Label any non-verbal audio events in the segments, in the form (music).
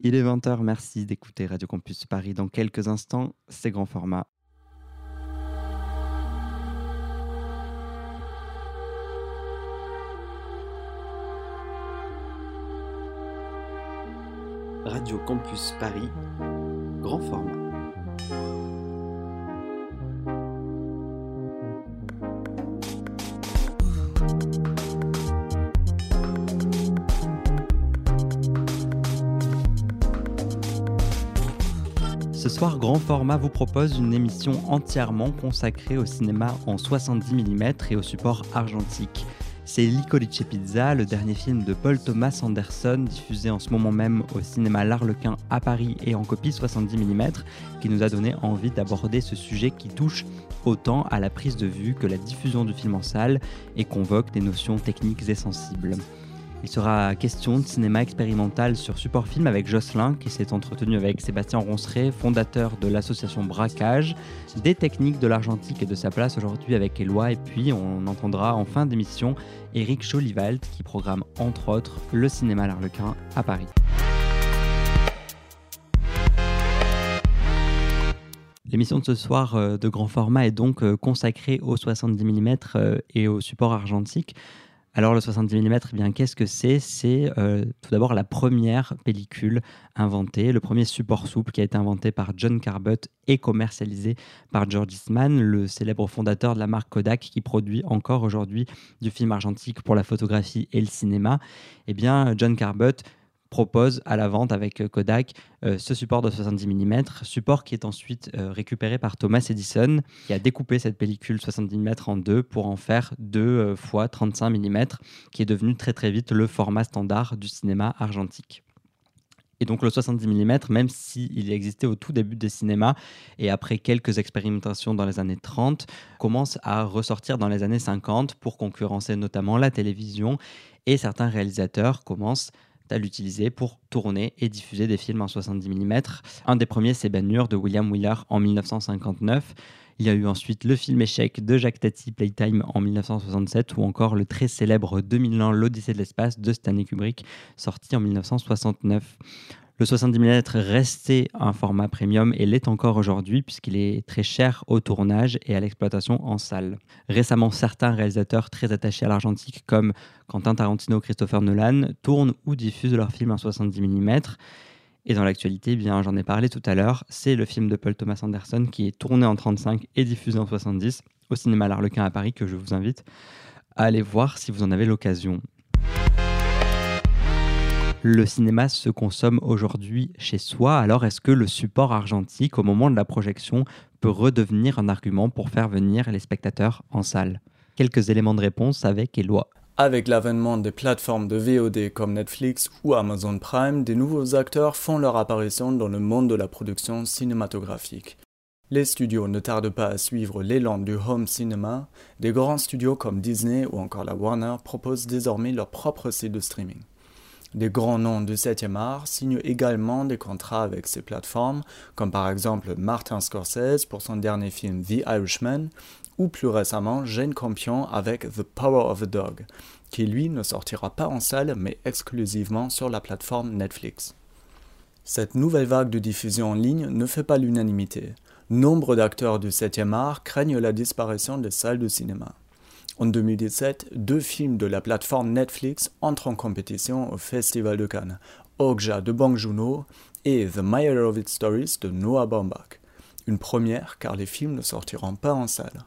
Il est 20h, merci d'écouter Radio Campus Paris. Dans quelques instants, c'est grand format. Radio Campus Paris, grand format. Ce soir, Grand Format vous propose une émission entièrement consacrée au cinéma en 70 mm et au support argentique. C'est Licorice Pizza, le dernier film de Paul Thomas Anderson, diffusé en ce moment même au cinéma L'Arlequin à Paris et en copie 70 mm, qui nous a donné envie d'aborder ce sujet qui touche autant à la prise de vue que la diffusion du film en salle et convoque des notions techniques et sensibles. Il sera question de cinéma expérimental sur support film avec Jocelyn, qui s'est entretenu avec Sébastien Ronceret, fondateur de l'association Braquage, des techniques de l'argentique et de sa place aujourd'hui avec Eloi. Et puis, on entendra en fin d'émission Eric Cholivalt, qui programme entre autres le cinéma L'Arlequin à Paris. L'émission de ce soir euh, de grand format est donc euh, consacrée aux 70 mm et au support argentique. Alors le 70 mm, eh bien qu'est-ce que c'est? C'est euh, tout d'abord la première pellicule inventée, le premier support souple qui a été inventé par John Carbut et commercialisé par George Eastman, le célèbre fondateur de la marque Kodak qui produit encore aujourd'hui du film argentique pour la photographie et le cinéma. Eh bien John Carbut propose à la vente avec euh, Kodak euh, ce support de 70 mm, support qui est ensuite euh, récupéré par Thomas Edison, qui a découpé cette pellicule 70 mm en deux pour en faire 2 fois 35 mm, qui est devenu très très vite le format standard du cinéma argentique. Et donc le 70 mm, même s'il existait au tout début des cinémas et après quelques expérimentations dans les années 30, commence à ressortir dans les années 50 pour concurrencer notamment la télévision et certains réalisateurs commencent à l'utiliser pour tourner et diffuser des films en 70 mm. Un des premiers, c'est Ben de William Wheeler en 1959. Il y a eu ensuite le film échec de Jacques Tati, Playtime, en 1967, ou encore le très célèbre 2001, l'Odyssée de l'espace de Stanley Kubrick, sorti en 1969. Le 70 mm restait un format premium et l'est encore aujourd'hui puisqu'il est très cher au tournage et à l'exploitation en salle. Récemment, certains réalisateurs très attachés à l'argentique comme Quentin Tarantino, Christopher Nolan tournent ou diffusent leurs films en 70 mm. Et dans l'actualité, eh bien j'en ai parlé tout à l'heure, c'est le film de Paul Thomas Anderson qui est tourné en 35 et diffusé en 70 au cinéma L'Arlequin à Paris que je vous invite à aller voir si vous en avez l'occasion. Le cinéma se consomme aujourd'hui chez soi, alors est-ce que le support argentique au moment de la projection peut redevenir un argument pour faire venir les spectateurs en salle? Quelques éléments de réponse avec Eloi. Avec l'avènement des plateformes de VOD comme Netflix ou Amazon Prime, des nouveaux acteurs font leur apparition dans le monde de la production cinématographique. Les studios ne tardent pas à suivre l'élan du home cinéma, des grands studios comme Disney ou encore la Warner proposent désormais leur propre site de streaming. Des grands noms du 7e art signent également des contrats avec ces plateformes, comme par exemple Martin Scorsese pour son dernier film The Irishman, ou plus récemment Jane Campion avec The Power of a Dog, qui lui ne sortira pas en salle mais exclusivement sur la plateforme Netflix. Cette nouvelle vague de diffusion en ligne ne fait pas l'unanimité. Nombre d'acteurs du 7e art craignent la disparition des salles de cinéma. En 2017, deux films de la plateforme Netflix entrent en compétition au Festival de Cannes, Okja de Bong Joon-ho et The Meyerowitz Stories de Noah Baumbach. Une première car les films ne sortiront pas en salle.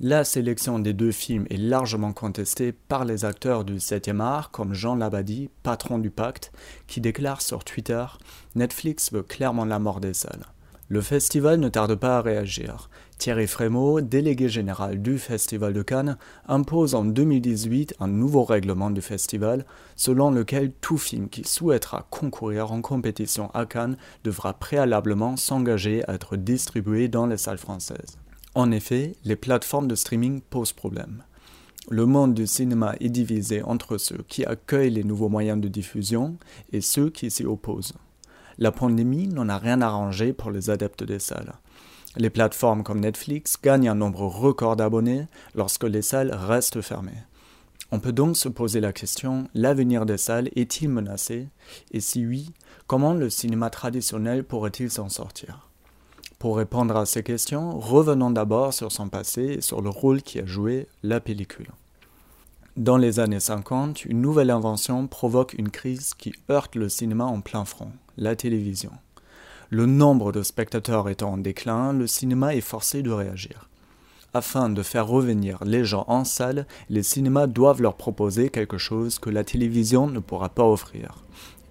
La sélection des deux films est largement contestée par les acteurs du 7e art comme Jean Labadie, patron du pacte, qui déclare sur Twitter Netflix veut clairement la mort des salles. Le festival ne tarde pas à réagir. Thierry Frémaux, délégué général du Festival de Cannes, impose en 2018 un nouveau règlement du festival selon lequel tout film qui souhaitera concourir en compétition à Cannes devra préalablement s'engager à être distribué dans les salles françaises. En effet, les plateformes de streaming posent problème. Le monde du cinéma est divisé entre ceux qui accueillent les nouveaux moyens de diffusion et ceux qui s'y opposent. La pandémie n'en a rien arrangé pour les adeptes des salles. Les plateformes comme Netflix gagnent un nombre record d'abonnés lorsque les salles restent fermées. On peut donc se poser la question, l'avenir des salles est-il menacé? Et si oui, comment le cinéma traditionnel pourrait-il s'en sortir? Pour répondre à ces questions, revenons d'abord sur son passé et sur le rôle qui a joué la pellicule. Dans les années 50, une nouvelle invention provoque une crise qui heurte le cinéma en plein front, la télévision. Le nombre de spectateurs étant en déclin, le cinéma est forcé de réagir. Afin de faire revenir les gens en salle, les cinémas doivent leur proposer quelque chose que la télévision ne pourra pas offrir.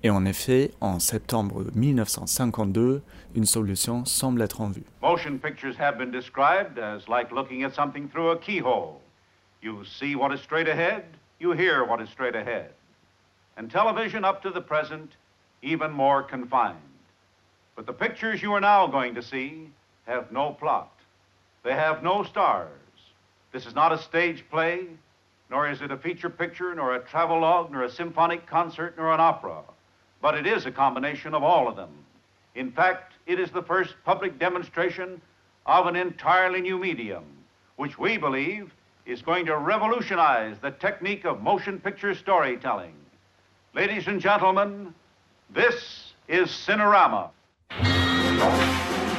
Et en effet, en septembre 1952, une solution semble être en vue. Motion pictures have been described as like looking at something through a keyhole. You see what is straight ahead, you hear what is straight ahead. And television up to the present, even more confined. But the pictures you are now going to see have no plot. They have no stars. This is not a stage play, nor is it a feature picture, nor a travelogue, nor a symphonic concert, nor an opera. But it is a combination of all of them. In fact, it is the first public demonstration of an entirely new medium, which we believe is going to revolutionize the technique of motion picture storytelling. Ladies and gentlemen, this is Cinerama. Thank you.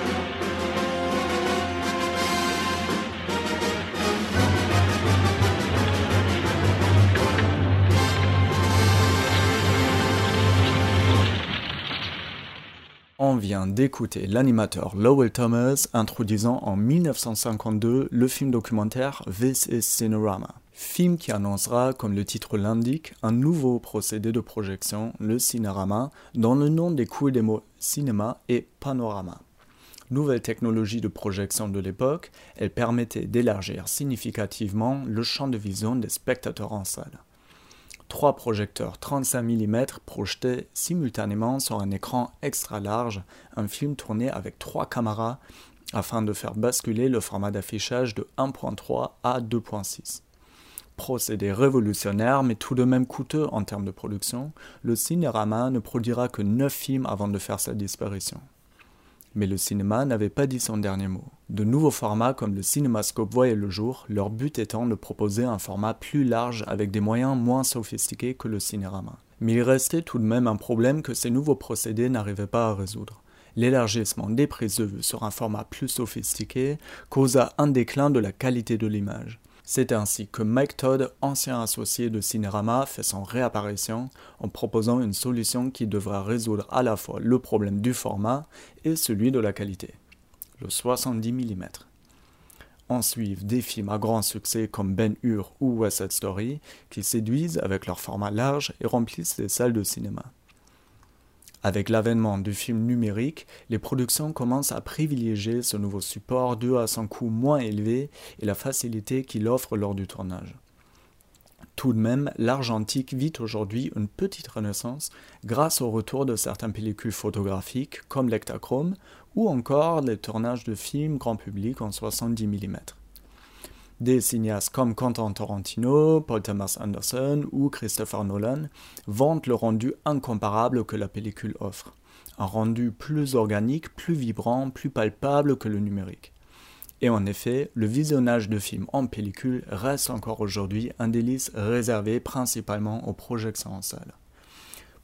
On vient d'écouter l'animateur Lowell Thomas introduisant en 1952 le film documentaire This is Cinerama. Film qui annoncera, comme le titre l'indique, un nouveau procédé de projection, le cinérama, dont le nom découle des mots cinéma et panorama. Nouvelle technologie de projection de l'époque, elle permettait d'élargir significativement le champ de vision des spectateurs en salle trois projecteurs 35 mm projetaient simultanément sur un écran extra large un film tourné avec trois caméras afin de faire basculer le format d'affichage de 1.3 à 2.6. Procédé révolutionnaire mais tout de même coûteux en termes de production, le Cinérama ne produira que 9 films avant de faire sa disparition. Mais le cinéma n'avait pas dit son dernier mot. De nouveaux formats comme le cinémascope voyaient le jour, leur but étant de proposer un format plus large avec des moyens moins sophistiqués que le cinérama. Mais il restait tout de même un problème que ces nouveaux procédés n'arrivaient pas à résoudre. L'élargissement des prises de vue sur un format plus sophistiqué causa un déclin de la qualité de l'image. C'est ainsi que Mike Todd, ancien associé de Cinerama, fait son réapparition en proposant une solution qui devra résoudre à la fois le problème du format et celui de la qualité, le 70 mm. En suivent des films à grand succès comme Ben Hur ou West Side Story qui séduisent avec leur format large et remplissent les salles de cinéma. Avec l'avènement du film numérique, les productions commencent à privilégier ce nouveau support dû à son coût moins élevé et la facilité qu'il offre lors du tournage. Tout de même, l'argentique vit aujourd'hui une petite renaissance grâce au retour de certaines pellicules photographiques comme l'Ectachrome ou encore les tournages de films grand public en 70 mm. Des cinéastes comme Quentin Tarantino, Paul Thomas Anderson ou Christopher Nolan vantent le rendu incomparable que la pellicule offre. Un rendu plus organique, plus vibrant, plus palpable que le numérique. Et en effet, le visionnage de films en pellicule reste encore aujourd'hui un délice réservé principalement aux projections en salle.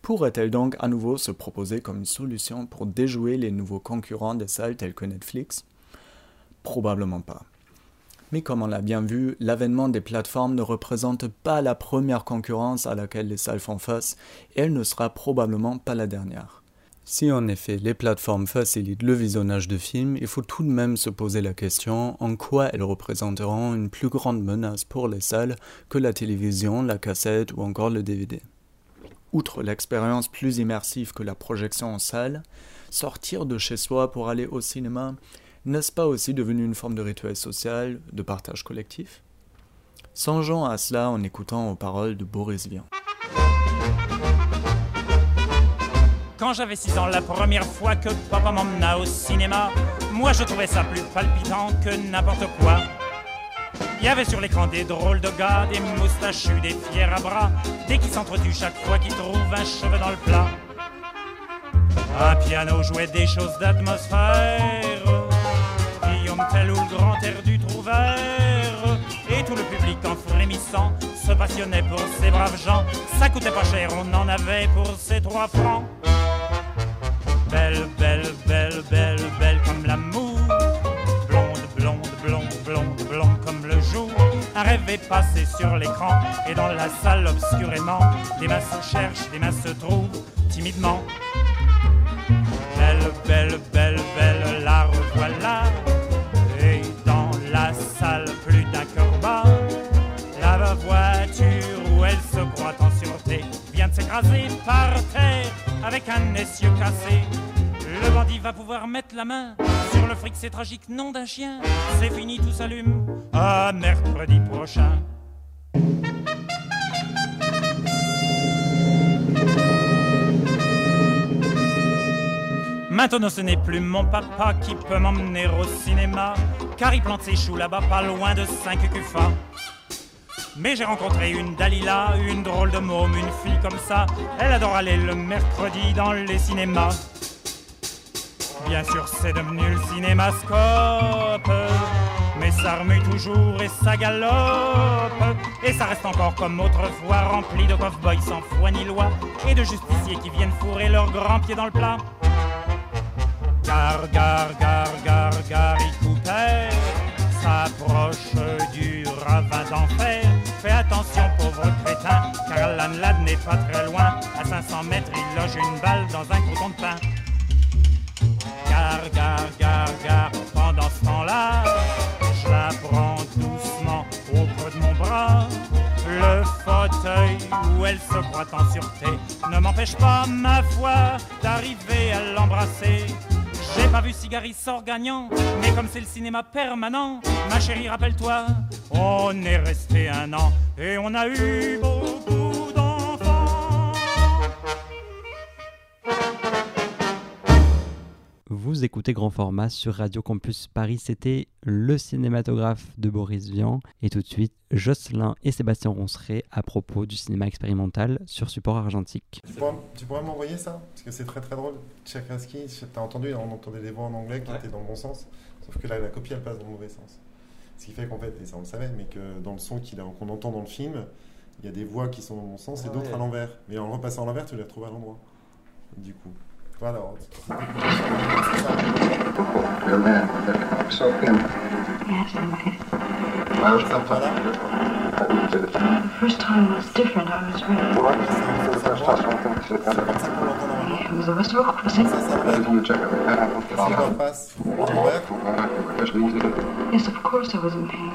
Pourrait-elle donc à nouveau se proposer comme une solution pour déjouer les nouveaux concurrents des salles tels que Netflix? Probablement pas. Mais comme on l'a bien vu, l'avènement des plateformes ne représente pas la première concurrence à laquelle les salles font face, et elle ne sera probablement pas la dernière. Si en effet les plateformes facilitent le visionnage de films, il faut tout de même se poser la question en quoi elles représenteront une plus grande menace pour les salles que la télévision, la cassette ou encore le DVD. Outre l'expérience plus immersive que la projection en salle, sortir de chez soi pour aller au cinéma n'est-ce pas aussi devenu une forme de rituel social, de partage collectif? Songeons à cela en écoutant aux paroles de Boris Vian. Quand j'avais 6 ans, la première fois que papa m'emmena au cinéma, moi je trouvais ça plus palpitant que n'importe quoi. Il y avait sur l'écran des drôles de gars, des moustachus, des fiers à bras, des qui s'entretuent chaque fois qu'ils trouvent un cheveu dans le plat. Un piano jouait des choses d'atmosphère tel ou le grand air du Trouvert, et tout le public en frémissant se passionnait pour ces braves gens. Ça coûtait pas cher, on en avait pour ces trois francs. Belle, belle, belle, belle, belle comme l'amour. Blonde, blonde, blonde, blonde, blonde comme le jour. Un rêve est passé sur l'écran et dans la salle obscurément, des masses cherchent, des masses se trouvent timidement. Par avec un essieu cassé. Le bandit va pouvoir mettre la main sur le fric, c'est tragique, nom d'un chien. C'est fini, tout s'allume. À mercredi prochain. Maintenant ce n'est plus mon papa qui peut m'emmener au cinéma, car il plante ses choux là-bas pas loin de 5 cufa. Mais j'ai rencontré une Dalila, une drôle de môme, une fille comme ça. Elle adore aller le mercredi dans les cinémas. Bien sûr, c'est devenu le cinémascope. Mais ça remue toujours et ça galope. Et ça reste encore comme autrefois, rempli de cow-boys sans foi ni loi. Et de justiciers qui viennent fourrer leurs grands pieds dans le plat. Gar, gar, gar, gar, Gary Cooper s'approche du ravin d'enfer. Fais attention, pauvre crétin, car la n'est pas très loin. À 500 mètres, il loge une balle dans un coton de pain. Gar, gar, gar, gar, pendant ce temps-là, je la prends doucement au creux de mon bras. Le fauteuil où elle se croit en sûreté ne m'empêche pas, ma foi, d'arriver à l'embrasser. J'ai pas vu Cigari sort gagnant, mais comme c'est le cinéma permanent, ma chérie, rappelle-toi, on est resté un an et on a eu beaucoup Vous écoutez Grand Format sur Radio Campus Paris, c'était le cinématographe de Boris Vian. Et tout de suite, Jocelyn et Sébastien Ronceret à propos du cinéma expérimental sur support argentique. Tu pourrais, m'envoyer ça? Parce que c'est très très drôle. Tchaikovsky, t'as entendu, on entendait des voix en anglais qui étaient dans le bon sens. Sauf que là, la copie, elle passe dans le mauvais sens. Ce qui fait qu'en fait, et ça on le savait, mais que dans le son qu'on entend dans le film, il y a des voix qui sont dans le bon sens et ah d'autres à l'envers. Mais en repassant à l'envers, tu les retrouves à l'endroit. Du coup. Voilà. The first time was different. I was really. It was a Westbrook, was it? Yes, of course I was in pain.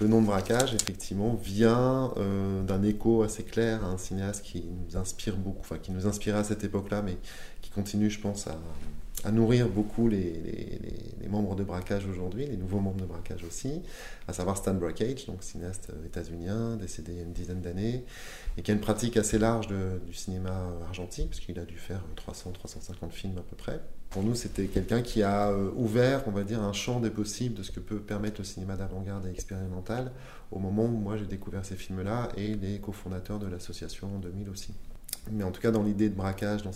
Le nom de braquage, effectivement, vient euh, d'un écho assez clair à un cinéaste qui nous inspire beaucoup, enfin qui nous inspirait à cette époque-là, mais qui continue, je pense, à, nourrir beaucoup les, membres de braquage aujourd'hui, les nouveaux membres de braquage aussi, à savoir Stan Brakhage, donc cinéaste états-unien, décédé il y a une dizaine d'années, et qui a une pratique assez large du cinéma argentique, puisqu'il a dû faire 300-350 films à peu près. Pour nous, c'était quelqu'un qui a euh, ouvert, on va dire, un champ des possibles de ce que peut permettre le cinéma d'avant-garde et expérimental au moment où moi j'ai découvert ces films-là et les cofondateurs de l'association en 2000 aussi. Mais en tout cas, dans l'idée de braquage, dans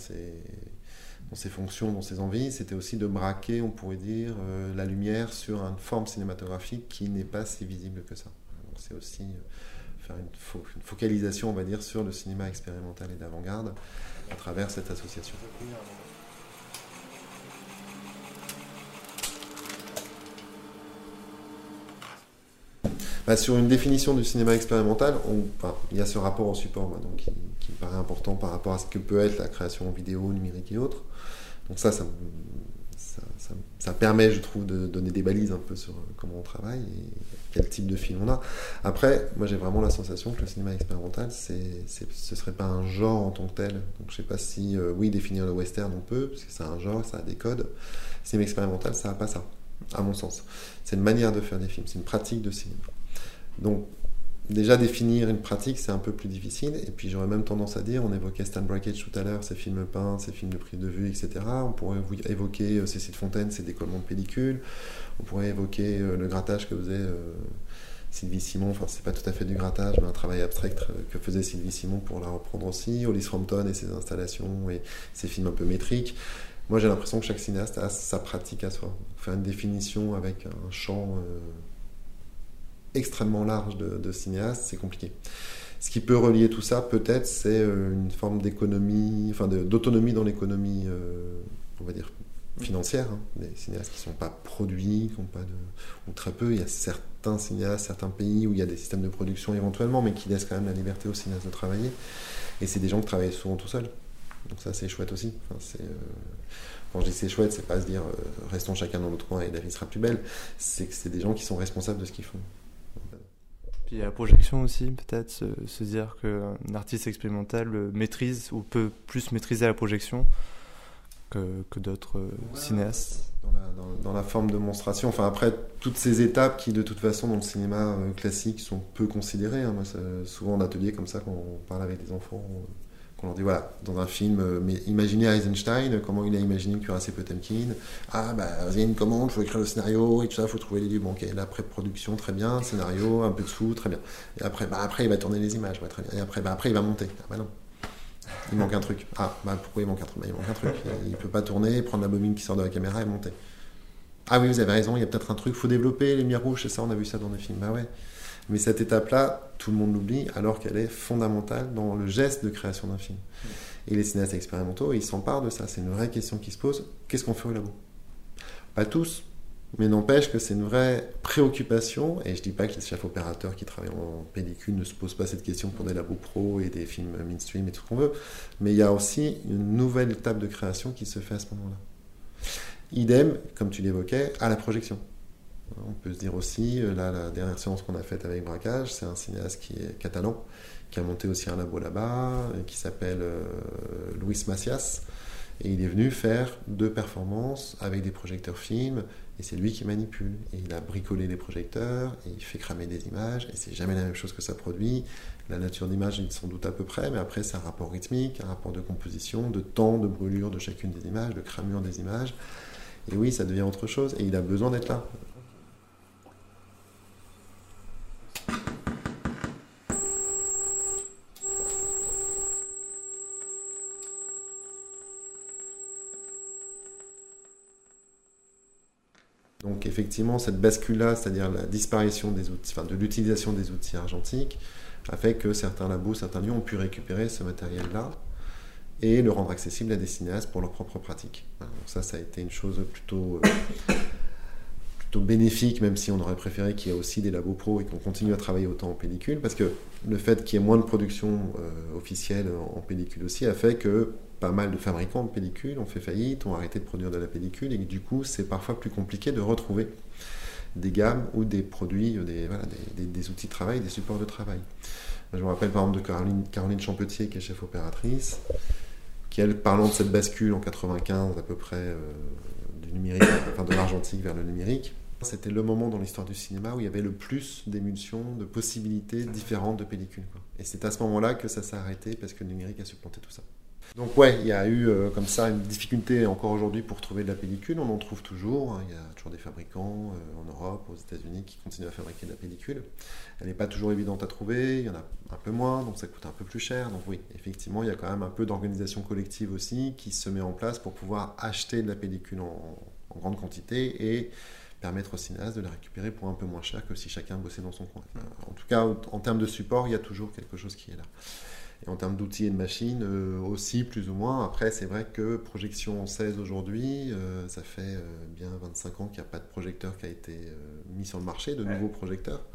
dans ses fonctions, dans ses envies, c'était aussi de braquer, on pourrait dire, euh, la lumière sur une forme cinématographique qui n'est pas si visible que ça. C'est aussi euh, faire une, une, focalisation, on va dire, sur le cinéma expérimental et d'avant-garde à travers cette association. Bah, sur une définition du cinéma expérimental, il y a ce rapport au support donc, qui, me paraît important par rapport à ce que peut être la création vidéo, numérique et autres. Donc ça, ça, permet, je trouve, de donner des balises un peu sur comment on travaille et quel type de film on a. Après, moi j'ai vraiment la sensation que le cinéma expérimental, c'est, ce serait pas un genre en tant que tel. Donc je sais pas si, euh, oui, définir le western on peut, parce que c'est un genre, ça a des codes. Le cinéma expérimental, ça n'a pas ça, à mon sens. C'est une manière de faire des films, c'est une pratique de cinéma. Donc, déjà définir une pratique, c'est un peu plus difficile. Et puis, j'aurais même tendance à dire, on évoquait Stan Brakhage tout à l'heure, ses films peints, ses films de prise de vue, etc. On pourrait évoquer euh, Cécile Fontaine, ses décollements de pellicules. On pourrait évoquer euh, le grattage que faisait euh, Sylvie Simon, enfin c'est pas tout à fait du grattage, mais un travail abstrait que faisait Sylvie Simon pour la reprendre aussi, Hollis Frampton et ses installations et ses films un peu métriques. Moi j'ai l'impression que chaque cinéaste a sa pratique à soi. Faire une définition avec un champ extrêmement large de, cinéaste, c'est compliqué. Ce qui peut relier tout ça, peut-être, c'est euh, une forme d'économie, enfin d'autonomie dans l'économie, euh, on va dire, financière. Hein. Des cinéastes qui ne sont pas produits, qui de, ou très peu. Il y a certains cinéastes, certains pays où il y a des systèmes de production éventuellement, mais qui laissent quand même la liberté aux cinéastes de travailler. Et c'est des gens qui travaillent souvent tout seuls. Donc ça, c'est chouette aussi. euh, quand je dis c'est chouette, c'est pas se dire restons chacun dans notre coin et la vie sera plus belle. C'est que c'est des gens qui sont responsables de ce qu'ils font. Puis la projection aussi, peut-être, se, dire qu'un artiste expérimental maîtrise ou peut plus maîtriser la projection que, que d'autres cinéastes. Dans la, dans, la, forme de monstration. Enfin, après, toutes ces étapes qui, de toute façon, dans le cinéma euh, classique, sont peu considérées. Hein. Moi, souvent en atelier, comme ça, quand on parle avec des enfants, qu'on leur dit voilà, dans un film, euh, mais imaginez Eisenstein, comment il a imaginé Cuirassé Potemkin. Ah, bah, il y a une commande, il faut écrire le scénario et tout ça, il faut trouver les livres. Bon, ok, la pré-production, très bien, scénario, un peu de sous, très bien. Et après, bah, après il va tourner les images, très bien. Et après, bah, après, il va monter. Ah, bah non. Il manque un truc. Ah, bah pourquoi il manque un truc? Bah, Il manque un truc. Il peut pas tourner, prendre la bobine qui sort de la caméra et monter. Ah oui, vous avez raison, il y a peut-être un truc, faut développer les lumières rouges, c'est ça, on a vu ça dans des films. Bah ouais. Mais cette étape-là, tout le monde l'oublie, alors qu'elle est fondamentale dans le geste de création d'un film. Et les cinéastes expérimentaux, ils s'emparent de ça. C'est une vraie question qui se pose. Qu'est-ce qu'on fait au labo? Pas tous, mais n'empêche que c'est une vraie préoccupation. Et je dis pas que les chefs opérateurs qui travaillent en pellicule ne se posent pas cette question pour des labos pro et des films mainstream et tout ce qu'on veut. Mais il y a aussi une nouvelle étape de création qui se fait à ce moment-là. Idem, comme tu l'évoquais, à la projection. On peut se dire aussi, euh, là, la dernière séance qu'on a faite avec Braquage, c'est un cinéaste qui est catalan, qui a monté aussi un labo là-bas, qui s'appelle euh, Luis Macias. Et il est venu faire deux performances avec des projecteurs films, et c'est lui qui manipule. Et il a bricolé les projecteurs, et il fait cramer des images, et c'est jamais la même chose que ça produit. La nature d'image est sans doute à peu près, mais après c'est un rapport rythmique, un rapport de composition, de temps de brûlure de chacune des images, de cramure des images. Et oui, ça devient autre chose, et il a besoin d'être là. Effectivement, cette bascule-là, c'est-à-dire la disparition de l'utilisation des outils argentiques, a fait que certains labos, certains lieux ont pu récupérer ce matériel-là et le rendre accessible à des cinéastes pour leur propre pratique. Donc ça, ça a été une chose plutôt, euh, plutôt bénéfique, même si on aurait préféré qu'il y ait aussi des labos pros et qu'on continue à travailler autant en pellicule, parce que le fait qu'il y ait moins de production euh, officielle en pellicule aussi a fait que pas mal de fabricants de pellicules ont fait faillite, ont arrêté de produire de la pellicule, et du coup, c'est parfois plus compliqué de retrouver des gammes ou des produits, des, des, outils de travail, des supports de travail. Je me rappelle par exemple de Caroline, Caroline Champetier, qui est chef opératrice, qui, elle, parlant de cette bascule en 95 à peu près euh, numérique, de l'argentique vers le numérique, c'était le moment dans l'histoire du cinéma où il y avait le plus d'émulsions, de possibilités différentes de pellicules. Et c'est à ce moment-là que ça s'est arrêté parce que le numérique a supplanté tout ça. Donc ouais, il y a eu euh, comme ça une difficulté encore aujourd'hui pour trouver de la pellicule. On en trouve toujours. Hein. Il y a toujours des fabricants euh, en Europe, aux États-Unis qui continuent à fabriquer de la pellicule. Elle n'est pas toujours évidente à trouver. Il y en a un peu moins, donc ça coûte un peu plus cher. Donc oui, effectivement, il y a quand même un peu d'organisation collective aussi qui se met en place pour pouvoir acheter de la pellicule en, grande quantité et permettre aux cinéastes de la récupérer pour un peu moins cher que si chacun bossait dans son coin. en tout cas, en termes de support, il y a toujours quelque chose qui est là. Et en termes d'outils et de machines euh, aussi, plus ou moins. Après, c'est vrai que projection 16 aujourd'hui, euh, ça fait euh, bien 25 ans qu'il n'y a pas de projecteur qui a été mis sur le marché, de nouveaux projecteurs.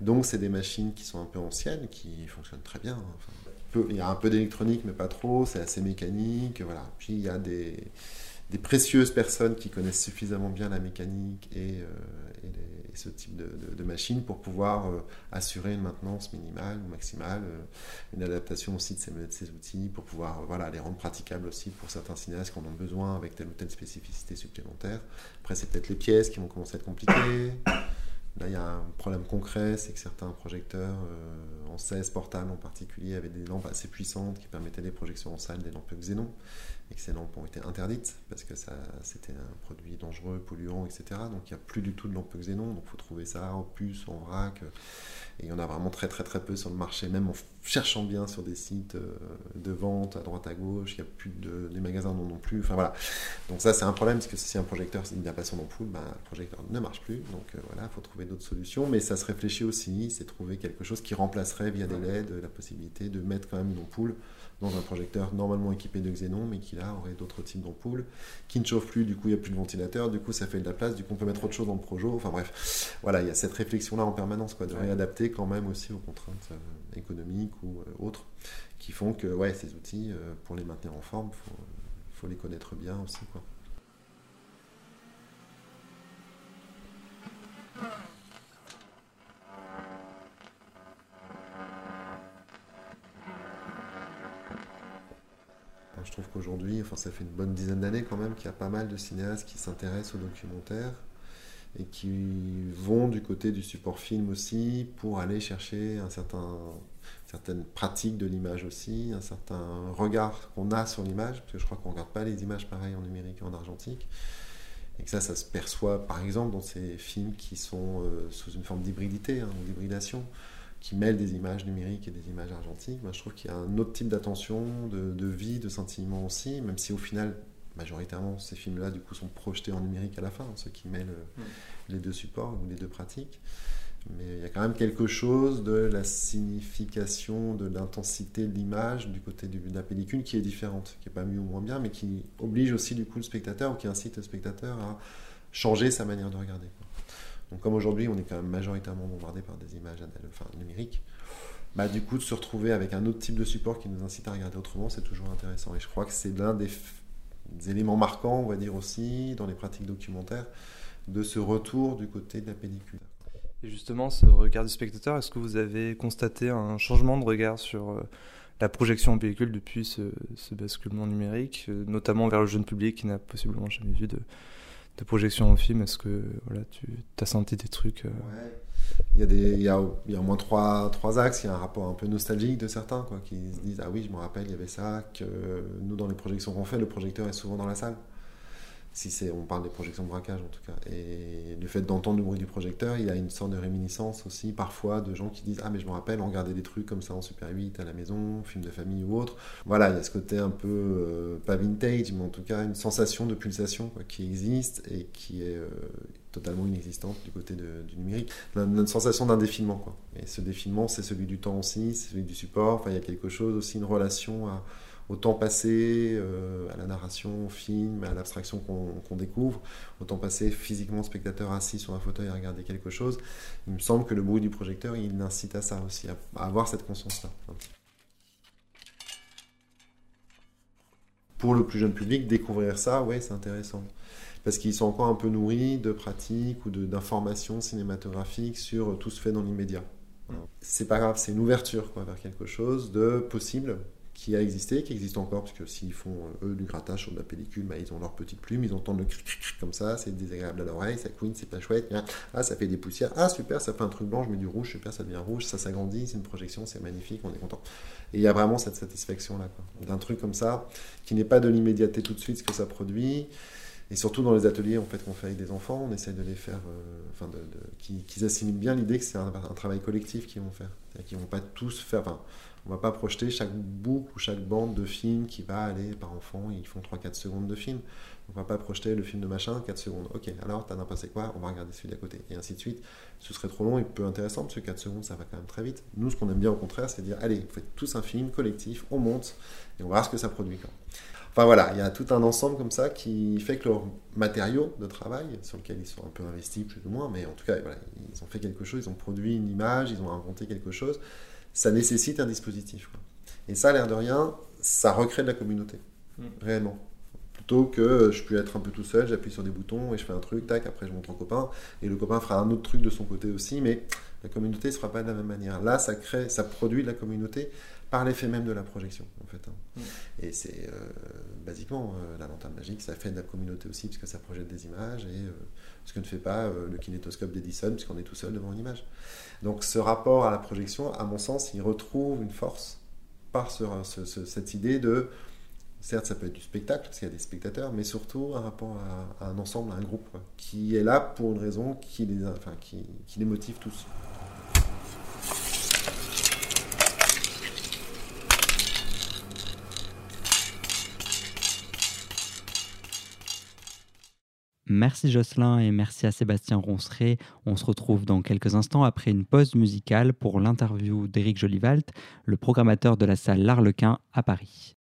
Donc, c'est des machines qui sont un peu anciennes, qui fonctionnent très bien. il y a un peu d'électronique, mais pas trop. C'est assez mécanique. Voilà. Puis, il y a des, des, précieuses personnes qui connaissent suffisamment bien la mécanique et, ce type de, de, machine pour pouvoir euh, assurer une maintenance minimale ou maximale, euh, une adaptation aussi de ces, outils pour pouvoir euh, voilà, les rendre praticables aussi pour certains cinéastes qui en ont besoin avec telle ou telle spécificité supplémentaire. Après, c'est peut-être les pièces qui vont commencer à être compliquées. Là, il y a un problème concret, c'est que certains projecteurs en 16 portables en particulier avaient des lampes assez puissantes qui permettaient des projections en salle, des lampes xénon, et que ces ont été interdites parce que ça, c'était un produit dangereux, polluant, etc. Donc il n'y a plus du tout de lampes xénon, donc il faut trouver ça en puce, en vrac. Et il y en a vraiment très très très peu sur le marché, même en cherchant bien sur des sites euh, de vente à droite à gauche, il n'y a plus de. Magasins non non plus. Enfin voilà. Donc ça c'est un problème, parce que si un projecteur il n'y a pas son ampoule, ben, le projecteur ne marche plus. Donc euh, voilà, il faut trouver d'autres solutions. Mais ça se réfléchit aussi, c'est trouver quelque chose qui remplacerait via des LED la possibilité de mettre quand même une ampoule dans un projecteur normalement équipé de xénon, mais qui là aurait d'autres types d'ampoules, qui ne chauffent plus, du coup il n'y a plus de ventilateur, du coup ça fait de la place, du coup on peut mettre autre chose dans le projo, enfin bref, voilà, il y a cette réflexion-là en permanence, quoi, de réadapter quand même aussi aux contraintes euh, économiques ou euh, autres, qui font que ouais, ces outils, euh, pour les maintenir en forme, il faut, faut, les connaître bien aussi. Quoi. Ça fait une bonne dizaine d'années quand même qu'il y a pas mal de cinéastes qui s'intéressent au documentaire et qui vont du côté du support film aussi pour aller chercher un certain, certaines pratiques de l'image aussi, un certain regard qu'on a sur l'image, parce que je crois qu'on ne regarde pas les images pareilles en numérique et en argentique. Et que ça, ça se perçoit par exemple dans ces films qui sont euh, sous une forme d'hybridité, hein, d'hybridation qui mêle des images numériques et des images argentiques, je trouve qu'il y a un autre type d'attention, de, vie, de sentiment aussi, même si au final, majoritairement, ces films-là, du coup, sont projetés en numérique à la fin, ceux qui mêlent euh, les deux supports ou les deux pratiques. Mais il y a quand même quelque chose de la signification, de l'intensité de l'image du côté de la pellicule qui est différente, qui n'est pas mieux ou moins bien, mais qui oblige aussi du coup le spectateur ou qui incite le spectateur à changer sa manière de regarder. Comme aujourd'hui on est quand même majoritairement bombardé par des images numériques, bah, du coup de se retrouver avec un autre type de support qui nous incite à regarder autrement, c'est toujours intéressant. Et je crois que c'est l'un des, éléments marquants, on va dire aussi, dans les pratiques documentaires, de ce retour du côté de la pellicule. Et justement, ce regard du spectateur, est-ce que vous avez constaté un changement de regard sur euh, la projection en pellicule depuis ce, ce basculement numérique, euh, notamment vers le jeune public qui n'a possiblement jamais vu de, de projection au film Est-ce que voilà, tu as senti des trucs euh il, y a des, il y a au moins trois, trois axes. Il y a un rapport un peu nostalgique de certains quoi, qui se disent Ah oui, je me rappelle, il y avait ça, que nous, dans les projections qu'on fait, le projecteur est souvent dans la salle si c'est, on parle des projections de braquage en tout cas. Et le fait d'entendre le bruit du projecteur, il y a une sorte de réminiscence aussi parfois de gens qui disent Ah, mais je me rappelle, on regardait des trucs comme ça en Super 8 à la maison, film de famille ou autre. Voilà, il y a ce côté un peu, euh, pas vintage, mais en tout cas une sensation de pulsation qui existe et qui est euh, totalement inexistante du côté du numérique. Une, sensation d'un défilement. Quoi. Et ce défilement, c'est celui du temps aussi, c'est celui du support. Enfin, il y a quelque chose aussi, une relation à au temps passé, euh, à la narration, au film, à l'abstraction qu'on découvre, au temps passé physiquement spectateur assis sur un fauteuil à regarder quelque chose, il me semble que le bruit du projecteur, il incite à ça aussi, à, avoir cette conscience-là. Pour le plus jeune public, découvrir ça, ouais, c'est intéressant. Parce qu'ils sont encore un peu nourris de pratiques ou d'informations cinématographiques sur tout ce fait dans l'immédiat. C'est pas grave, c'est une ouverture quoi, vers quelque chose de possible, qui a existé, qui existe encore, parce que s'ils font euh, eux du grattage sur de la pellicule, bah, ils ont leur petite plume, ils entendent le cric, cric, comme ça, c'est désagréable à l'oreille, ça couine, c'est pas chouette, ah ça fait des poussières, ah super, ça fait un truc blanc, je mets du rouge, super, ça devient rouge, ça s'agrandit, c'est une projection, c'est magnifique, on est content. Et il y a vraiment cette satisfaction là, d'un truc comme ça, qui n'est pas de l'immédiateté tout de suite ce que ça produit. Et surtout dans les ateliers en fait qu'on fait avec des enfants, on essaie de les faire, euh, enfin, qu'ils assimilent bien l'idée que c'est un, travail collectif qu'ils vont faire, qu'ils vont pas tous faire. Enfin, on va pas projeter chaque boucle ou chaque bande de film qui va aller par enfant, ils font 3-4 secondes de film. On va pas projeter le film de machin, 4 secondes. Ok, alors t'as pensé quoi On va regarder celui d'à côté. Et ainsi de suite. Ce serait trop long et peu intéressant parce que 4 secondes ça va quand même très vite. Nous, ce qu'on aime bien au contraire, c'est dire allez, vous faites tous un film collectif, on monte et on va voir ce que ça produit. Enfin voilà, il y a tout un ensemble comme ça qui fait que leurs matériaux de travail, sur lequel ils sont un peu investis plus ou moins, mais en tout cas, voilà, ils ont fait quelque chose, ils ont produit une image, ils ont inventé quelque chose ça nécessite un dispositif. Et ça, l'air de rien, ça recrée de la communauté, mm. réellement. Plutôt que je peux être un peu tout seul, j'appuie sur des boutons et je fais un truc, tac, après je montre au copain, et le copain fera un autre truc de son côté aussi, mais la communauté ne sera pas de la même manière. Là, ça crée, ça produit de la communauté par l'effet même de la projection, en fait. hein. Mm. Et c'est euh, basiquement euh, la lanterne magique, ça fait de la communauté aussi, puisque ça projette des images, et euh, ce que ne fait pas le kinétoscope d'Edison, puisqu'on est tout seul devant une image. Donc ce rapport à la projection, à mon sens, il retrouve une force par ce- ce- ce- cette idée de, certes ça peut être du spectacle, parce qu'il y a des spectateurs, mais surtout un rapport à, à un ensemble, à un groupe, quoi, qui est là pour une raison qui les, enfin, qui, qui les motive tous. Merci Jocelyn et merci à Sébastien Ronceret. On se retrouve dans quelques instants après une pause musicale pour l'interview d'Éric Jolivalt, le programmateur de la salle L'Arlequin à Paris.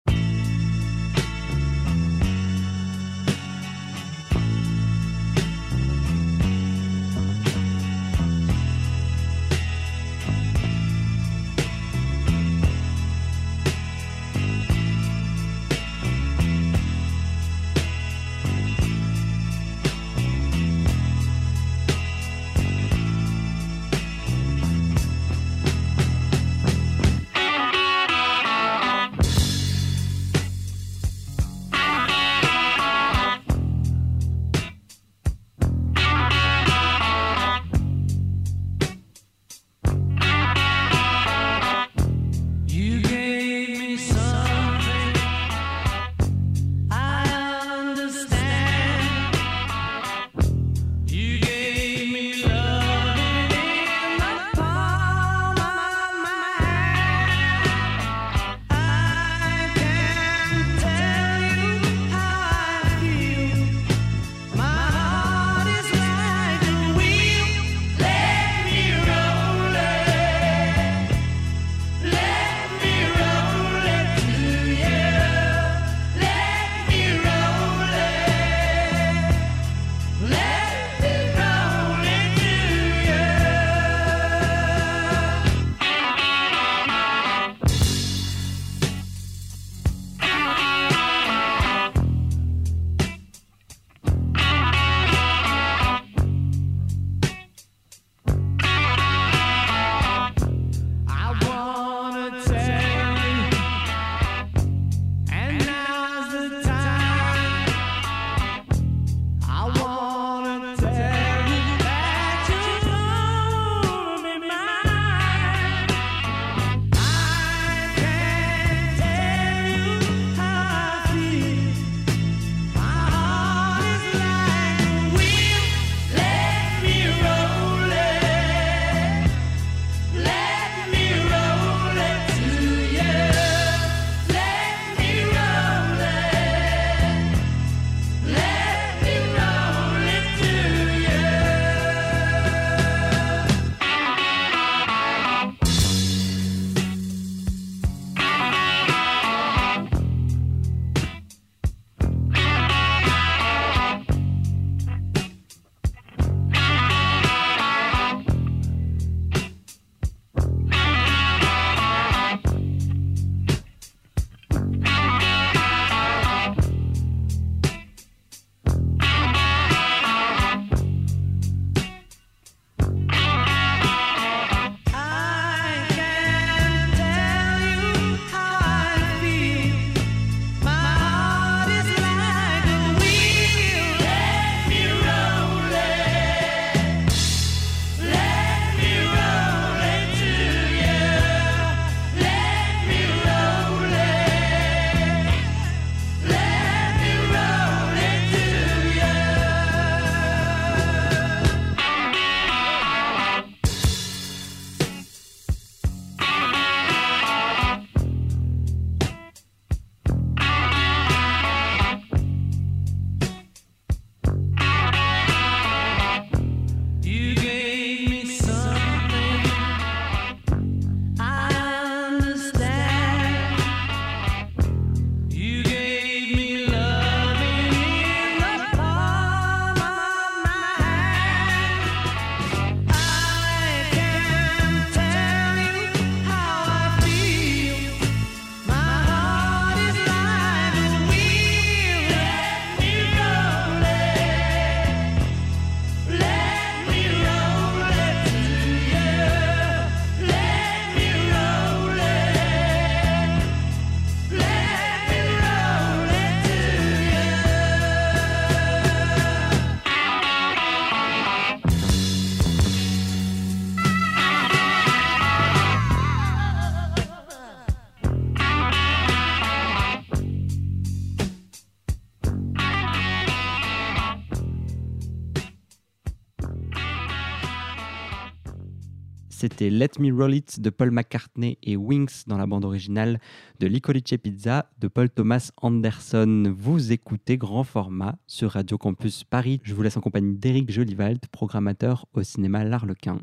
Let Me Roll It de Paul McCartney et Wings dans la bande originale de Licorice Pizza de Paul Thomas Anderson. Vous écoutez Grand Format sur Radio Campus Paris. Je vous laisse en compagnie d'Éric Jolivald, programmateur au cinéma L'Arlequin.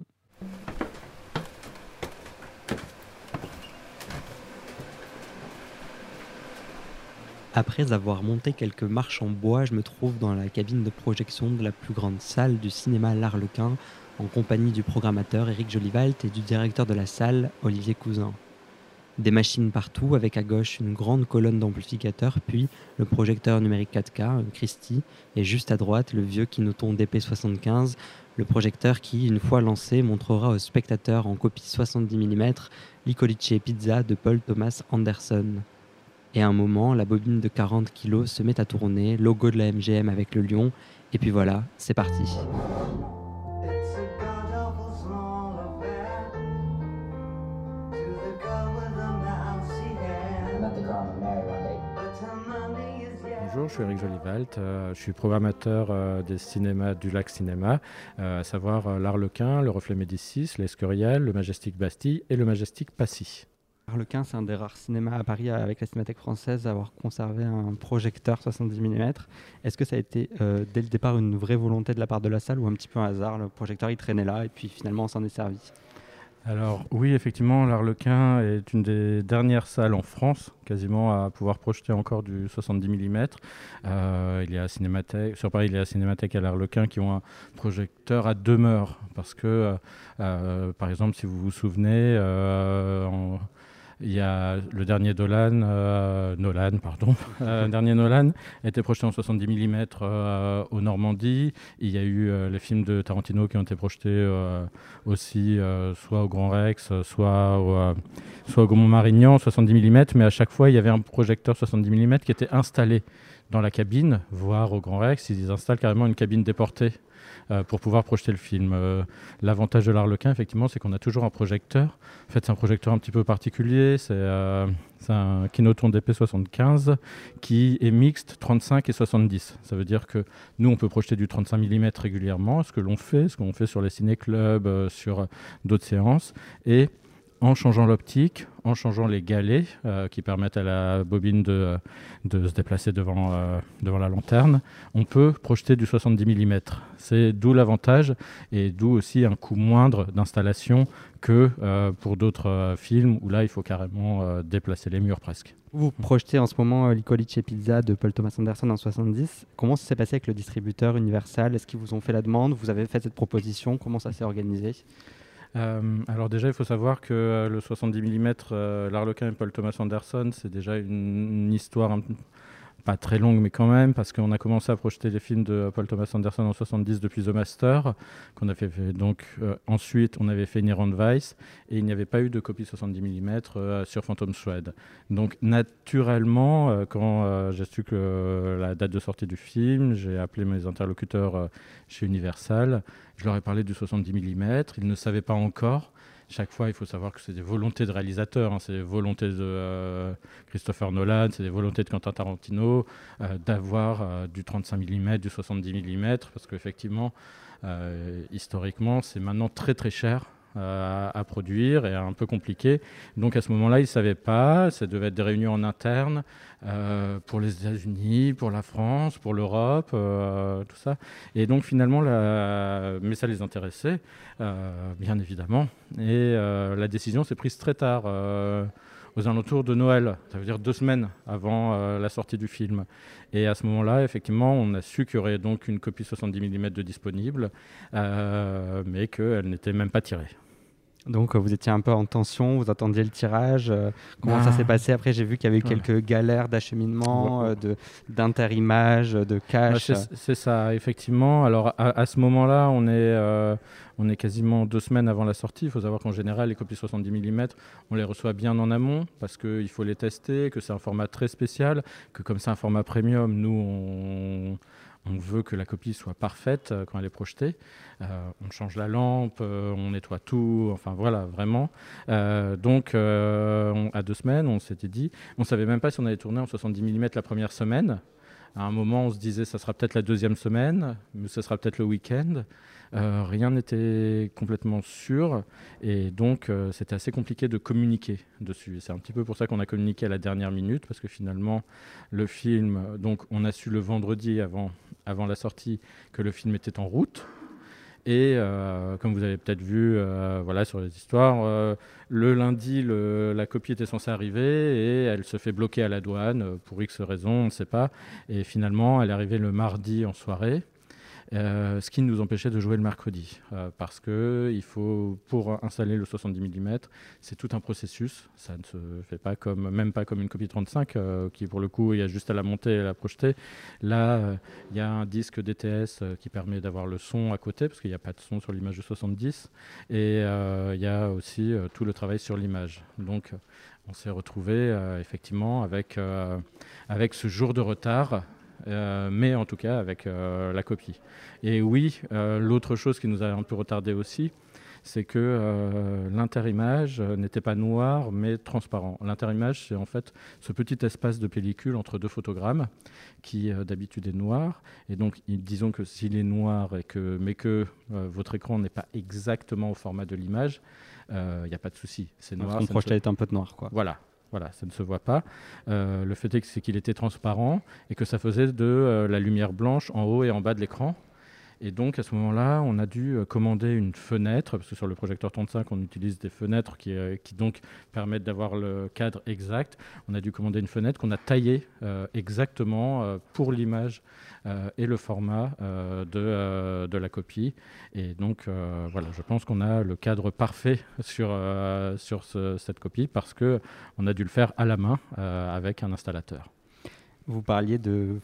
Après avoir monté quelques marches en bois, je me trouve dans la cabine de projection de la plus grande salle du cinéma L'Arlequin, en compagnie du programmateur Eric Jolivalt et du directeur de la salle, Olivier Cousin. Des machines partout, avec à gauche une grande colonne d'amplificateurs, puis le projecteur numérique 4K, Christie, et juste à droite le vieux Kinoton DP75, le projecteur qui, une fois lancé, montrera aux spectateurs en copie 70 mm Licolice Pizza de Paul Thomas Anderson. Et à un moment, la bobine de 40 kg se met à tourner, logo de la MGM avec le lion, et puis voilà, c'est parti. Je suis Eric Jolivalt, euh, je suis programmateur euh, des cinémas du Lac Cinéma, euh, à savoir l'Arlequin, le Reflet Médicis, l'Escurial, le Majestic Bastille et le Majestic Passy. Arlequin, c'est un des rares cinémas à Paris avec la Cinémathèque française à avoir conservé un projecteur 70 mm. Est-ce que ça a été dès le départ une vraie volonté de la part de la salle ou un petit peu un hasard Le projecteur il traînait là et puis finalement on s'en est servi? Alors oui, effectivement, l'Arlequin est une des dernières salles en France, quasiment à pouvoir projeter encore du 70 mm. Euh, il y a Cinémathèque, sur Paris, il y a Cinémathèque à l'Arlequin qui ont un projecteur à demeure, parce que, euh, euh, par exemple, si vous vous souvenez, en, il y a le dernier euh, Nolan, pardon, (laughs) euh, dernier a projeté en 70 mm euh, au Normandie. Il y a eu les films de Tarantino qui ont été projetés aussi, soit au Grand Rex, soit au, soit au Gaumont Marignan, 70 mm. Mais à chaque fois, il y avait un projecteur 70 mm qui était installé dans la cabine, voire au Grand Rex, ils installent carrément une cabine déportée euh, pour pouvoir projeter le film. Euh, l'avantage de l'Arlequin, effectivement, c'est qu'on a toujours un projecteur. En fait, c'est un projecteur un petit peu particulier. C'est euh, un Kinoton DP75 qui est mixte 35 et 70. Ça veut dire que nous, on peut projeter du 35 mm régulièrement, ce que l'on fait, ce qu'on fait sur les ciné-clubs, sur d'autres séances. Et en changeant l'optique, en changeant les galets euh, qui permettent à la bobine de, de se déplacer devant, euh, devant la lanterne, on peut projeter du 70 mm. C'est d'où l'avantage et d'où aussi un coût moindre d'installation que euh, pour d'autres films où là il faut carrément déplacer les murs presque. Vous projetez en ce moment Licolice Pizza de Paul Thomas Anderson en 70. Comment ça s'est passé avec le distributeur Universal? Est-ce qu'ils vous ont fait la demande? Vous avez fait cette proposition? Comment ça s'est organisé? Euh, alors déjà, il faut savoir que euh, le 70 mm, euh, l'Arlequin et Paul Thomas Anderson, c'est déjà une, histoire pas très longue, mais quand même, parce qu'on a commencé à projeter les films de Paul Thomas Anderson en 70 depuis The Master, qu'on a fait, donc ensuite on avait fait Inherent Vice, et il n'y avait pas eu de copie 70 mm sur Phantom Thread. Donc naturellement, quand j'ai su que la date de sortie du film, j'ai appelé mes interlocuteurs chez Universal. Je leur ai parlé du 70 mm. Ils ne savaient pas encore. Chaque fois, il faut savoir que c'est des volontés de réalisateurs, hein. c'est des volontés de euh, Christopher Nolan, c'est des volontés de Quentin Tarantino euh, d'avoir euh, du 35 mm, du 70 mm, parce qu'effectivement, historiquement, c'est maintenant très très cher à produire et un peu compliqué. Donc à ce moment-là, ils ne savaient pas, ça devait être des réunions en interne euh, pour les États-Unis, pour la France, pour l'Europe, euh, tout ça. Et donc finalement, mais ça les intéressait, euh, bien évidemment. Et la décision s'est prise très tard aux alentours de Noël, ça veut dire deux semaines avant la sortie du film. Et à ce moment-là, effectivement, on a su qu'il y aurait donc une copie 70 mm de disponible, mais qu'elle n'était même pas tirée. Donc vous étiez un peu en tension, vous attendiez le tirage. Euh, comment ça ah. s'est passé Après, j'ai vu qu'il y avait eu quelques galères d'acheminement, euh, de d'interimage, de cash. c'est ça, effectivement. Alors à, ce moment-là, on est euh, on est quasiment deux semaines avant la sortie. Il faut savoir qu'en général, les copies 70 mm, on les reçoit bien en amont parce qu'il faut les tester, que c'est un format très spécial, que comme c'est un format premium, nous on on veut que la copie soit parfaite euh, quand elle est projetée. Euh, on change la lampe, euh, on nettoie tout, enfin voilà, vraiment. donc, à deux semaines, on s'était dit, on ne savait même pas si on allait tourner en 70 mm la première semaine. À un moment, on se disait, ça sera peut-être la deuxième semaine, mais ce sera peut-être le week-end. Euh, rien n'était complètement sûr et donc euh, c'était assez compliqué de communiquer dessus. C'est un petit peu pour ça qu'on a communiqué à la dernière minute parce que finalement le film, donc on a su le vendredi avant, avant la sortie que le film était en route. Et euh, comme vous avez peut-être vu voilà, sur les histoires, le lundi, la copie était censée arriver et elle se fait bloquer à la douane pour X raisons, on ne sait pas. Et finalement, elle est arrivée le mardi en soirée. Euh, ce qui nous empêchait de jouer le mercredi. Euh, parce que il faut, pour installer le 70 mm, c'est tout un processus. Ça ne se fait pas comme, même pas comme une copie 35, euh, qui pour le coup, il y a juste à la monter et à la projeter. Là, il y a un disque DTS qui permet d'avoir le son à côté, parce qu'il n'y a pas de son sur l'image de 70. Et il y a aussi tout le travail sur l'image. Donc, on s'est retrouvé effectivement avec, avec ce jour de retard mais en tout cas avec euh, la copie. Et oui, euh, l'autre chose qui nous a un peu retardé aussi, c'est que l'interimage n'était pas noir mais transparent. L'interimage, c'est en fait ce petit espace de pellicule entre deux photogrammes qui d'habitude est noir. Et donc, disons que s'il est noir et que, mais que votre écran n'est pas exactement au format de l'image, il n'y a pas de souci. C'est noir. Son projeté est un peu noir, quoi. Voilà, voilà, ça ne se voit pas. Euh, le fait est qu'il était transparent et que ça faisait de euh, la lumière blanche en haut et en bas de l'écran. Et donc à ce moment-là, on a dû euh, commander une fenêtre, parce que sur le projecteur 35, on utilise des fenêtres qui, qui donc permettent d'avoir le cadre exact. On a dû commander une fenêtre qu'on a taillée exactement pour l'image euh, et le format euh, de, euh, de, la copie. Et donc, voilà, je pense qu'on a le cadre parfait (laughs) sur, sur cette copie parce qu'on a dû le faire à la main avec un installateur. Vous parliez de,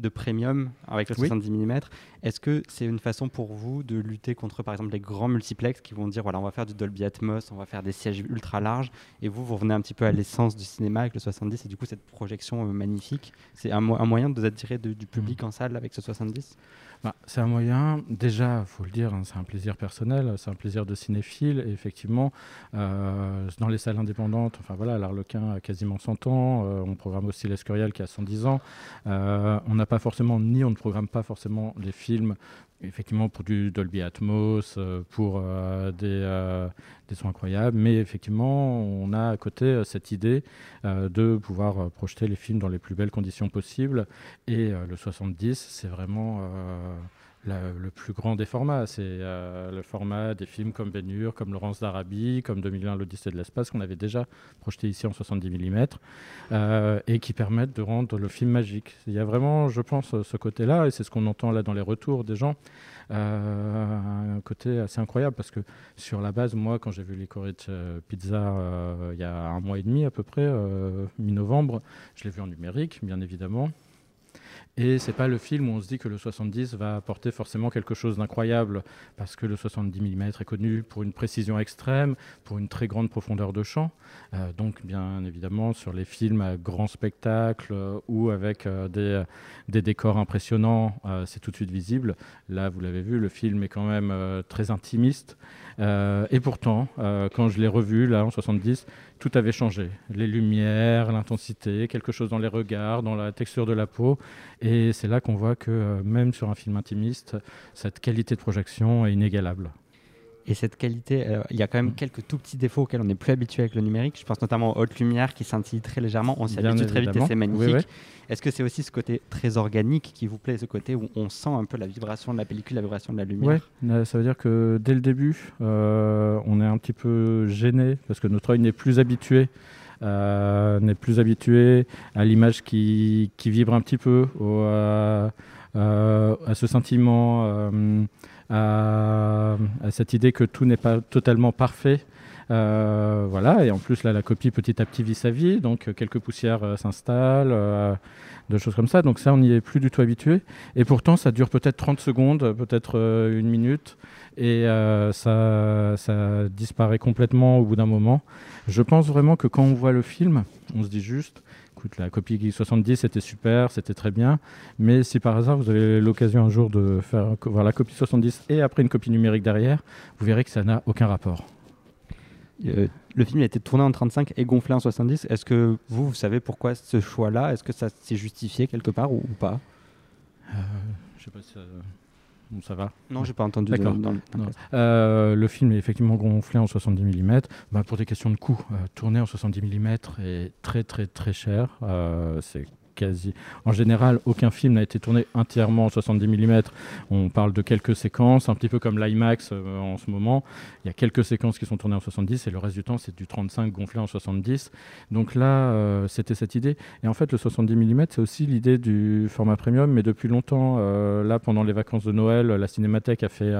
de premium avec le 70 mm. Est-ce que c'est une façon pour vous de lutter contre, par exemple, les grands multiplex qui vont dire voilà, on va faire du Dolby Atmos, on va faire des sièges ultra larges, et vous, vous revenez un petit peu à l'essence du cinéma avec le 70, et du coup, cette projection magnifique, c'est un, moyen de vous attirer du public mm. en salle avec ce 70 bah, c'est un moyen, déjà, il faut le dire, hein, c'est un plaisir personnel, c'est un plaisir de cinéphile. Et effectivement, euh, dans les salles indépendantes, enfin voilà, l'Arlequin a quasiment 100 ans, euh, on programme aussi l'Escurial qui a 110 ans. Euh, on n'a pas forcément, ni on ne programme pas forcément les films effectivement pour du Dolby Atmos, euh, pour euh, des, euh, des, sons incroyables, mais effectivement on a à côté cette idée de pouvoir projeter les films dans les plus belles conditions possibles. Et le 70 c'est vraiment le plus grand des formats. C'est euh, le format des films comme Ben comme Laurence d'Arabie, comme 2001 l'Odyssée de l'espace, qu'on avait déjà projeté ici en 70 mm, euh, et qui permettent de rendre le film magique. Il y a vraiment, je pense, ce côté-là, et c'est ce qu'on entend là dans les retours des gens, euh, un côté assez incroyable, parce que sur la base, moi, quand j'ai vu les Pizza il y a un mois et demi à peu près, mi-novembre, je l'ai vu en numérique, bien évidemment. Et c'est pas le film où on se dit que le 70 va apporter forcément quelque chose d'incroyable, parce que le 70 mm est connu pour une précision extrême, pour une très grande profondeur de champ. Euh, donc, bien évidemment, sur les films à grand spectacle euh, ou avec euh, des, des, décors impressionnants, c'est tout de suite visible. Là, vous l'avez vu, le film est quand même très intimiste. et pourtant, quand je l'ai revu, là, en 70, tout avait changé. Les lumières, l'intensité, quelque chose dans les regards, dans la texture de la peau. Et c'est là qu'on voit que euh, même sur un film intimiste, cette qualité de projection est inégalable. Et cette qualité, euh, il y a quand même quelques tout petits défauts auxquels on n'est plus habitué avec le numérique. Je pense notamment aux hautes lumières qui scintillent très légèrement. On s'y habitue très vite et c'est magnifique. Est-ce que c'est aussi ce côté très organique qui vous plaît, ce côté où on sent un peu la vibration de la pellicule, la vibration de la lumière? Oui, ça veut dire que dès le début, euh, on est un petit peu gêné parce que notre œil n'est plus habitué euh, n'est plus habitué à l'image qui, qui, vibre un petit peu, au, à, à, ce sentiment, euh, à, cette idée que tout n'est pas totalement parfait. Euh, voilà, et en plus la copie petit à petit vit sa vie, donc quelques poussières euh, s'installent, euh, de choses comme ça, donc ça on n'y est plus du tout habitué, et pourtant ça dure peut-être 30 secondes, peut-être une minute, et ça disparaît complètement au bout d'un moment. Je pense vraiment que quand on voit le film, on se dit juste, écoute, la copie 70 c'était super, c'était très bien, mais si par hasard vous avez l'occasion un jour de faire voir la copie 70 et après une copie numérique derrière, vous verrez que ça n'a aucun rapport. Euh, le film a été tourné en 35 et gonflé en 70. Est-ce que vous, vous savez pourquoi ce choix-là? Est-ce que ça s'est justifié quelque part ou, pas? Euh, Je sais pas si ça va Non, j'ai pas entendu. D'accord. Euh, le film est effectivement gonflé en 70 mm. Bah, pour des questions de coût, euh, tourner en 70 mm est très très très cher. Euh, c'est En général, aucun film n'a été tourné entièrement en 70 mm. On parle de quelques séquences, un petit peu comme l'IMAX euh, en ce moment. Il y a quelques séquences qui sont tournées en 70 et le reste du temps, c'est du 35 gonflé en 70. Donc là, euh, c'était cette idée. Et en fait, le 70 mm, c'est aussi l'idée du format premium, mais depuis longtemps, euh, là, pendant les vacances de Noël, la Cinémathèque a fait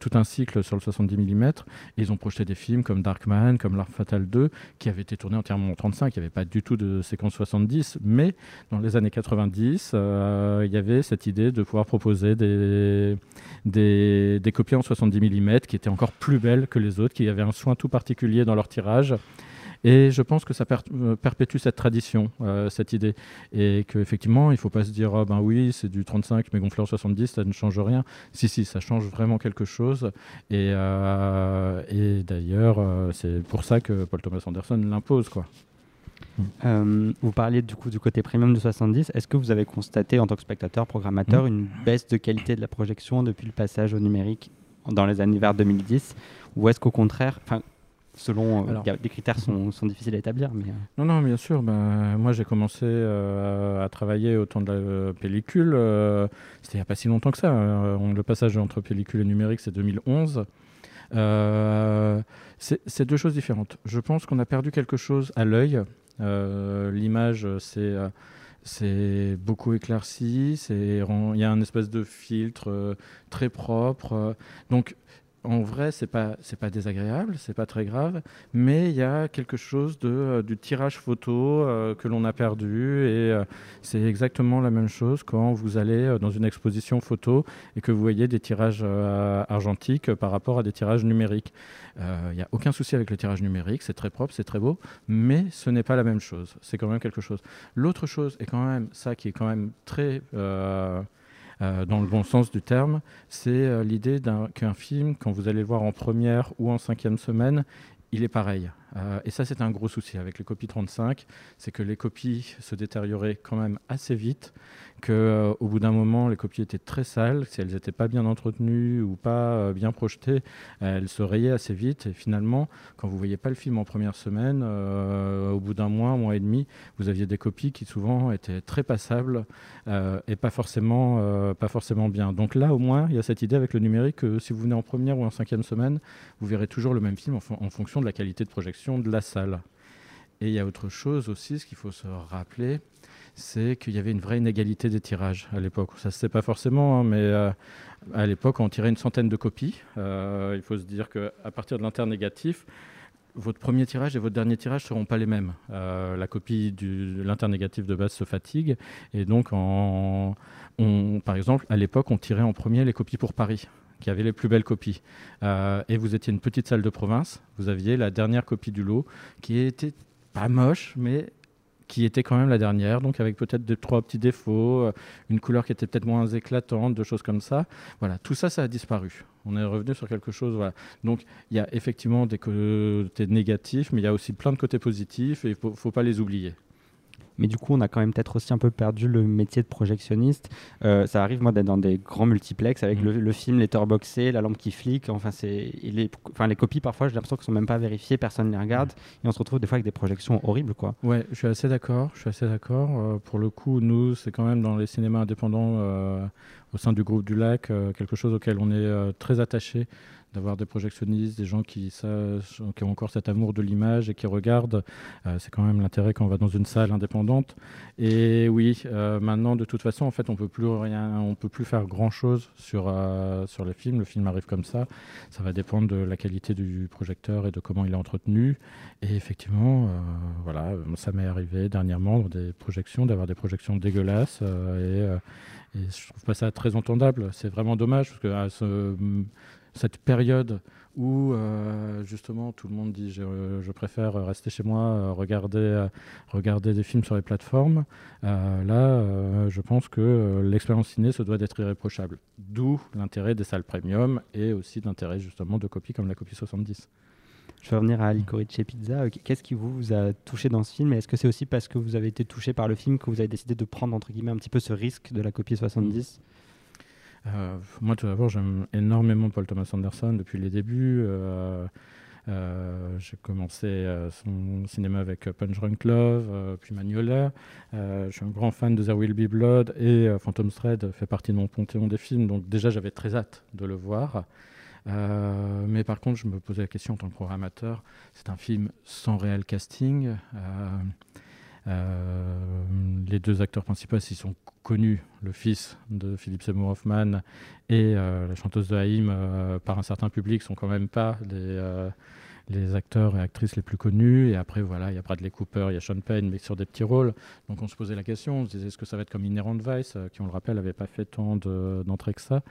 tout un cycle sur le 70 mm. Ils ont projeté des films comme Darkman, comme L'Arme Fatale 2, qui avaient été tournés entièrement en 35. Il n'y avait pas du tout de séquence 70, mais dans les années 90, euh, il y avait cette idée de pouvoir proposer des, des, des copies en 70 mm qui étaient encore plus belles que les autres, qui avaient un soin tout particulier dans leur tirage. Et je pense que ça euh, perpétue cette tradition, euh, cette idée. Et qu'effectivement, il ne faut pas se dire, Ah ben oui, c'est du 35, mais gonflé en 70, ça ne change rien. Si, si, ça change vraiment quelque chose. Et, et d'ailleurs, c'est pour ça que Paul Thomas Anderson l'impose. quoi. Euh, vous parliez du coup du côté premium de 70. Est-ce que vous avez constaté en tant que spectateur, programmateur, Mm. une baisse de qualité de la projection depuis le passage au numérique dans les années vers 2010 Ou est-ce qu'au contraire, selon euh, Alors- a- les critères sont, sont difficiles à établir, mais euh, Non, non, bien sûr. Ben, moi, j'ai commencé euh, à travailler au temps de la pellicule. C'était il n'y a pas si longtemps que ça. le passage entre pellicule et numérique, c'est 2011. Euh, c'est c'est deux choses différentes. Je pense qu'on a perdu quelque chose à l'œil. Euh, L'image, c'est euh, c'est beaucoup éclairci. Il y a un espèce de filtre euh, très propre. donc, en vrai, c'est pas c'est pas désagréable, c'est pas très grave, mais il y a quelque chose de euh, du tirage photo euh, que l'on a perdu et euh, c'est exactement la même chose quand vous allez dans une exposition photo et que vous voyez des tirages argentiques par rapport à des tirages numériques. Il n'y a aucun souci avec le tirage numérique, c'est très propre, c'est très beau, mais ce n'est pas la même chose. C'est quand même quelque chose. L'autre chose est quand même ça qui est quand même très dans le bon sens du terme, c'est euh, l'idée qu'un film, quand vous allez le voir en première ou en cinquième semaine, il est pareil. Euh, et ça, c'est un gros souci avec les copies 35, c'est que les copies se détérioraient quand même assez vite, qu'au bout d'un moment, les copies étaient très sales, si elles n'étaient pas bien entretenues ou pas euh, bien projetées, elles se rayaient assez vite. Et finalement, quand vous voyez pas le film en première semaine, euh, au bout d'un mois, un mois et demi, vous aviez des copies qui souvent étaient très passables euh, et pas forcément, euh, pas forcément bien. Donc là, au moins, il y a cette idée avec le numérique que si vous venez en première ou en cinquième semaine, vous verrez toujours le même film en fonction de la qualité de projection de la salle. Et il y a autre chose aussi, ce qu'il faut se rappeler, c'est qu'il y avait une vraie inégalité des tirages à l'époque. Ça se sait pas forcément, hein, mais euh, à l'époque, on tirait une centaine de copies. Euh, il faut se dire qu'à partir de l'internégatif, votre premier tirage et votre dernier tirage ne seront pas les mêmes. Euh, la copie de l'internégatif de base se fatigue. Et donc, en, on- par exemple, à l'époque, on tirait en premier les copies pour Paris qui avaient les plus belles copies. Euh, et vous étiez une petite salle de province, vous aviez la dernière copie du lot qui était pas moche, mais qui était quand même la dernière, donc avec peut-être deux, trois petits défauts, euh, une couleur qui était peut-être moins éclatante, deux choses comme ça. Voilà, tout ça, ça a disparu. On est revenu sur quelque chose. Voilà. Donc, il y a effectivement des côtés négatifs, mais il y a aussi plein de côtés positifs et il ne faut pas les oublier. Mais du coup, on a quand même peut-être aussi un peu perdu le métier de projectionniste. Euh, ça arrive, moi, d'être dans des grands multiplex avec Mhm. le, le film letterboxé, la lampe qui flique. Enfin, c'est les, enfin, les copies, parfois, j'ai l'impression qu'elles sont même pas vérifiées, personne ne les regarde. Et on se retrouve des fois avec des projections horribles, quoi. Ouais, je suis assez d'accord. Je suis assez d'accord. Euh, pour le coup, nous, c'est quand même dans les cinémas indépendants euh, au sein du groupe du Lac quelque chose auquel on est très attaché d'avoir des projectionnistes, des gens qui, qui ont encore cet amour de l'image et qui regardent. Euh, c'est quand même l'intérêt quand on va dans une salle indépendante. Et oui, euh, maintenant, de toute façon, en fait, on peut plus rien, on peut plus faire grand chose sur euh, sur les films. Le film arrive comme ça. Ça va dépendre de la qualité du projecteur et de comment il est entretenu. Et effectivement, voilà, ça m'est arrivé dernièrement dans des projections d'avoir des projections dégueulasses et, et je trouve pas ça très entendable. C'est vraiment dommage parce que cette période où euh, justement tout le monde dit je, préfère rester chez moi, euh, regarder, euh, regarder des films sur les plateformes, là je pense que l'expérience ciné se doit d'être irréprochable. D'où l'intérêt des salles premium et aussi l'intérêt justement de copies comme la copie 70. Je vais revenir à Licorice Pizza. Qu'est-ce qui vous, a touché dans ce film? Est-ce que c'est aussi parce que vous avez été touché par le film que vous avez décidé de prendre, entre guillemets, un petit peu ce risque de la copie 70 moi, tout d'abord, j'aime énormément Paul Thomas Anderson depuis les débuts. Euh, j'ai commencé euh, son cinéma avec Punch Drunk Love, puis Magnolia. je suis un grand fan de There Will Be Blood et Phantom Thread fait partie de mon panthéon des films, donc déjà j'avais très hâte de le voir. mais par contre, je me posais la question en tant que programmateur, c'est un film sans réel casting. Les deux acteurs principaux, s'ils sont connus, le fils de Philippe Seymour Hoffman et la chanteuse de Haïm, par un certain public, sont quand même pas des, les acteurs et actrices les plus connus. Et après, voilà, il y a Bradley Cooper, il y a Sean Penn, mais sur des petits rôles. Donc on se posait la question, on se disait est-ce que ça va être comme Inherent Vice, euh, qui on le rappelle n'avait pas fait tant d'entrées que ça.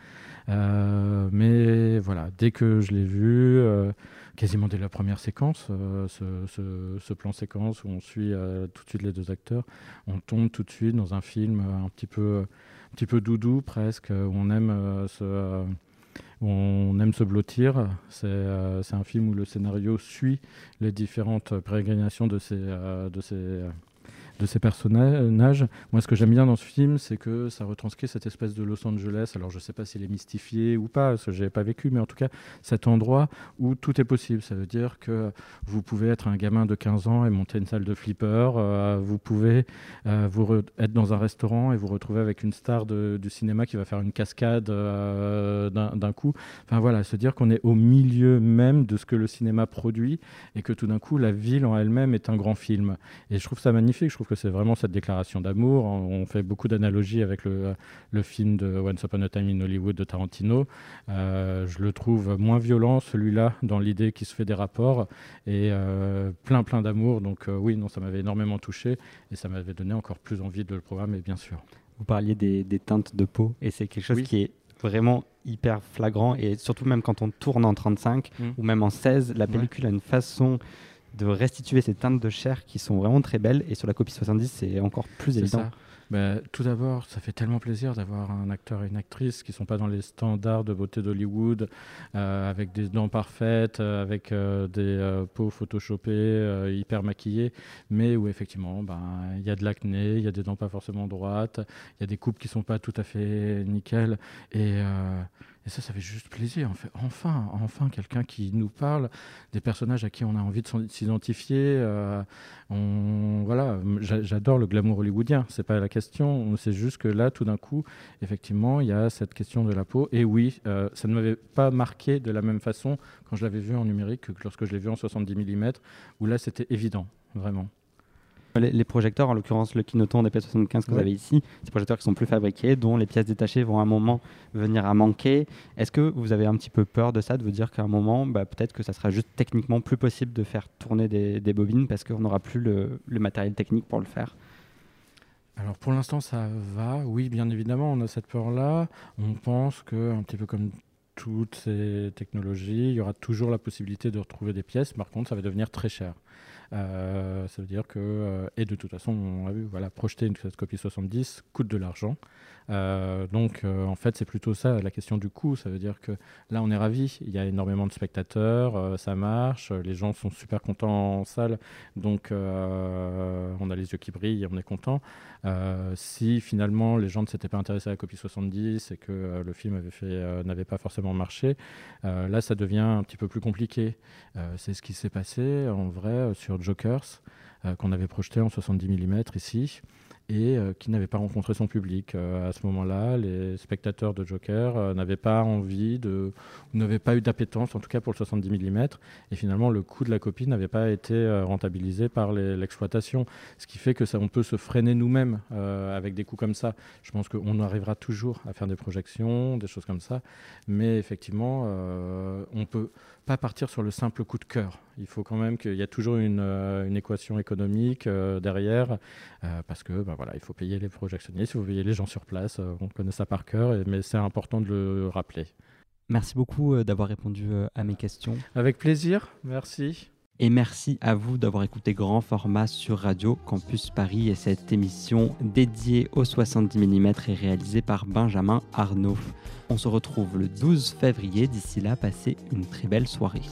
Euh, mais voilà, dès que je l'ai vu, euh, quasiment dès la première séquence, ce, plan séquence où on suit tout de suite les deux acteurs, on tombe tout de suite dans un film un petit peu, un petit peu doudou presque, où on aime ce on aime se blottir. Euh, c'est un film où le scénario suit les différentes pérégrinations de ces, euh, de ces de ces personnages. Moi, ce que j'aime bien dans ce film, c'est que ça retranscrit cette espèce de Los Angeles. Alors, je ne sais pas s'il est mystifié ou pas, parce que je pas vécu, mais en tout cas, cet endroit où tout est possible. Ça veut dire que vous pouvez être un gamin de 15 ans et monter une salle de flipper. Euh, vous pouvez euh, vous être dans un restaurant et vous retrouver avec une star du cinéma qui va faire une cascade euh, d'un coup. Enfin, voilà, se dire qu'on est au milieu même de ce que le cinéma produit et que tout d'un coup, la ville en elle-même est un grand film. Et je trouve ça magnifique. Que c'est vraiment cette déclaration d'amour. On fait beaucoup d'analogies avec le, le, film de Once Upon a Time in Hollywood de Tarantino. Euh, je le trouve moins violent, celui-là, dans l'idée qu'il se fait des rapports et euh, plein, plein d'amour. Donc euh, oui, non, ça m'avait énormément touché et ça m'avait donné encore plus envie de le programmer, bien sûr. Vous parliez des, des teintes de peau et c'est quelque chose qui est vraiment hyper flagrant et surtout même quand on tourne en 35 mmh. ou même en 16, la pellicule a une façon de restituer ces teintes de chair qui sont vraiment très belles. Et sur la copie 70, c'est encore plus évident. Bah, tout d'abord, ça fait tellement plaisir d'avoir un acteur et une actrice qui ne sont pas dans les standards de beauté d'Hollywood, euh, avec des dents parfaites, euh, avec euh, des peaux photoshopées, hyper maquillées, mais où effectivement, ben, il y a de l'acné, il y a des dents pas forcément droites, il y a des coupes qui ne sont pas tout à fait nickel. Et et ça, ça fait juste plaisir. Enfin, enfin, quelqu'un qui nous parle des personnages à qui on a envie de s'identifier. Euh, voilà, j'adore le glamour hollywoodien. C'est pas la question. C'est juste que là, tout d'un coup, effectivement, il y a cette question de la peau. Et oui, euh, ça ne m'avait pas marqué de la même façon quand je l'avais vu en numérique que lorsque je l'ai vu en 70 mm, où là, c'était évident, vraiment. Les, projecteurs, en l'occurrence le Kinoton DP75 que vous avez ici, ces projecteurs qui sont plus fabriqués, dont les pièces détachées vont à un moment venir à manquer. Est-ce que vous avez un petit peu peur de ça, de vous dire qu'à un moment, bah, peut-être que ça sera juste techniquement plus possible de faire tourner des, bobines parce qu'on n'aura plus le, matériel technique pour le faire? Alors pour l'instant ça va, oui bien évidemment on a cette peur-là. On pense que un petit peu comme toutes ces technologies, il y aura toujours la possibilité de retrouver des pièces. Par contre, ça va devenir très cher. Euh, ça veut dire que, euh, et de toute façon, on a vu, voilà, projeter une copie 70 coûte de l'argent. Euh, donc, en fait, c'est plutôt ça la question du coût. Ça veut dire que là, on est ravis. Il y a énormément de spectateurs, ça marche, les gens sont super contents en salle. Donc, on a les yeux qui brillent, on est content. si finalement les gens ne s'étaient pas intéressés à la copie 70 et que le film n'avait pas forcément marché, là, ça devient un petit peu plus compliqué. c'est ce qui s'est passé en vrai sur Jokers, qu'on avait projeté en 70 mm ici et euh, qui n'avait pas rencontré son public. Euh, à ce moment-là, les spectateurs de Joker euh, n'avaient pas envie de, n'avaient pas eu d'appétence, en tout cas pour le 70 mm, et finalement le coût de la copie n'avait pas été rentabilisé par l'exploitation, ce qui fait que ça, on peut se freiner nous-mêmes avec des coûts comme ça. Je pense qu'on arrivera toujours à faire des projections, des choses comme ça, mais effectivement, on peut pas partir sur le simple coup de cœur. Il faut quand même qu'il y a toujours une, euh, une équation économique euh, derrière, euh, parce que ben voilà, il faut payer les projectionnistes, il faut payer les gens sur place. on connaît ça par cœur, mais c'est important de le rappeler. Merci beaucoup d'avoir répondu à mes questions. Avec plaisir, merci. Et merci à vous d'avoir écouté Grand Format sur Radio Campus Paris et cette émission dédiée aux 70 mm est réalisée par Benjamin Arnaud. On se retrouve le 12 février. D'ici là, passez une très belle soirée.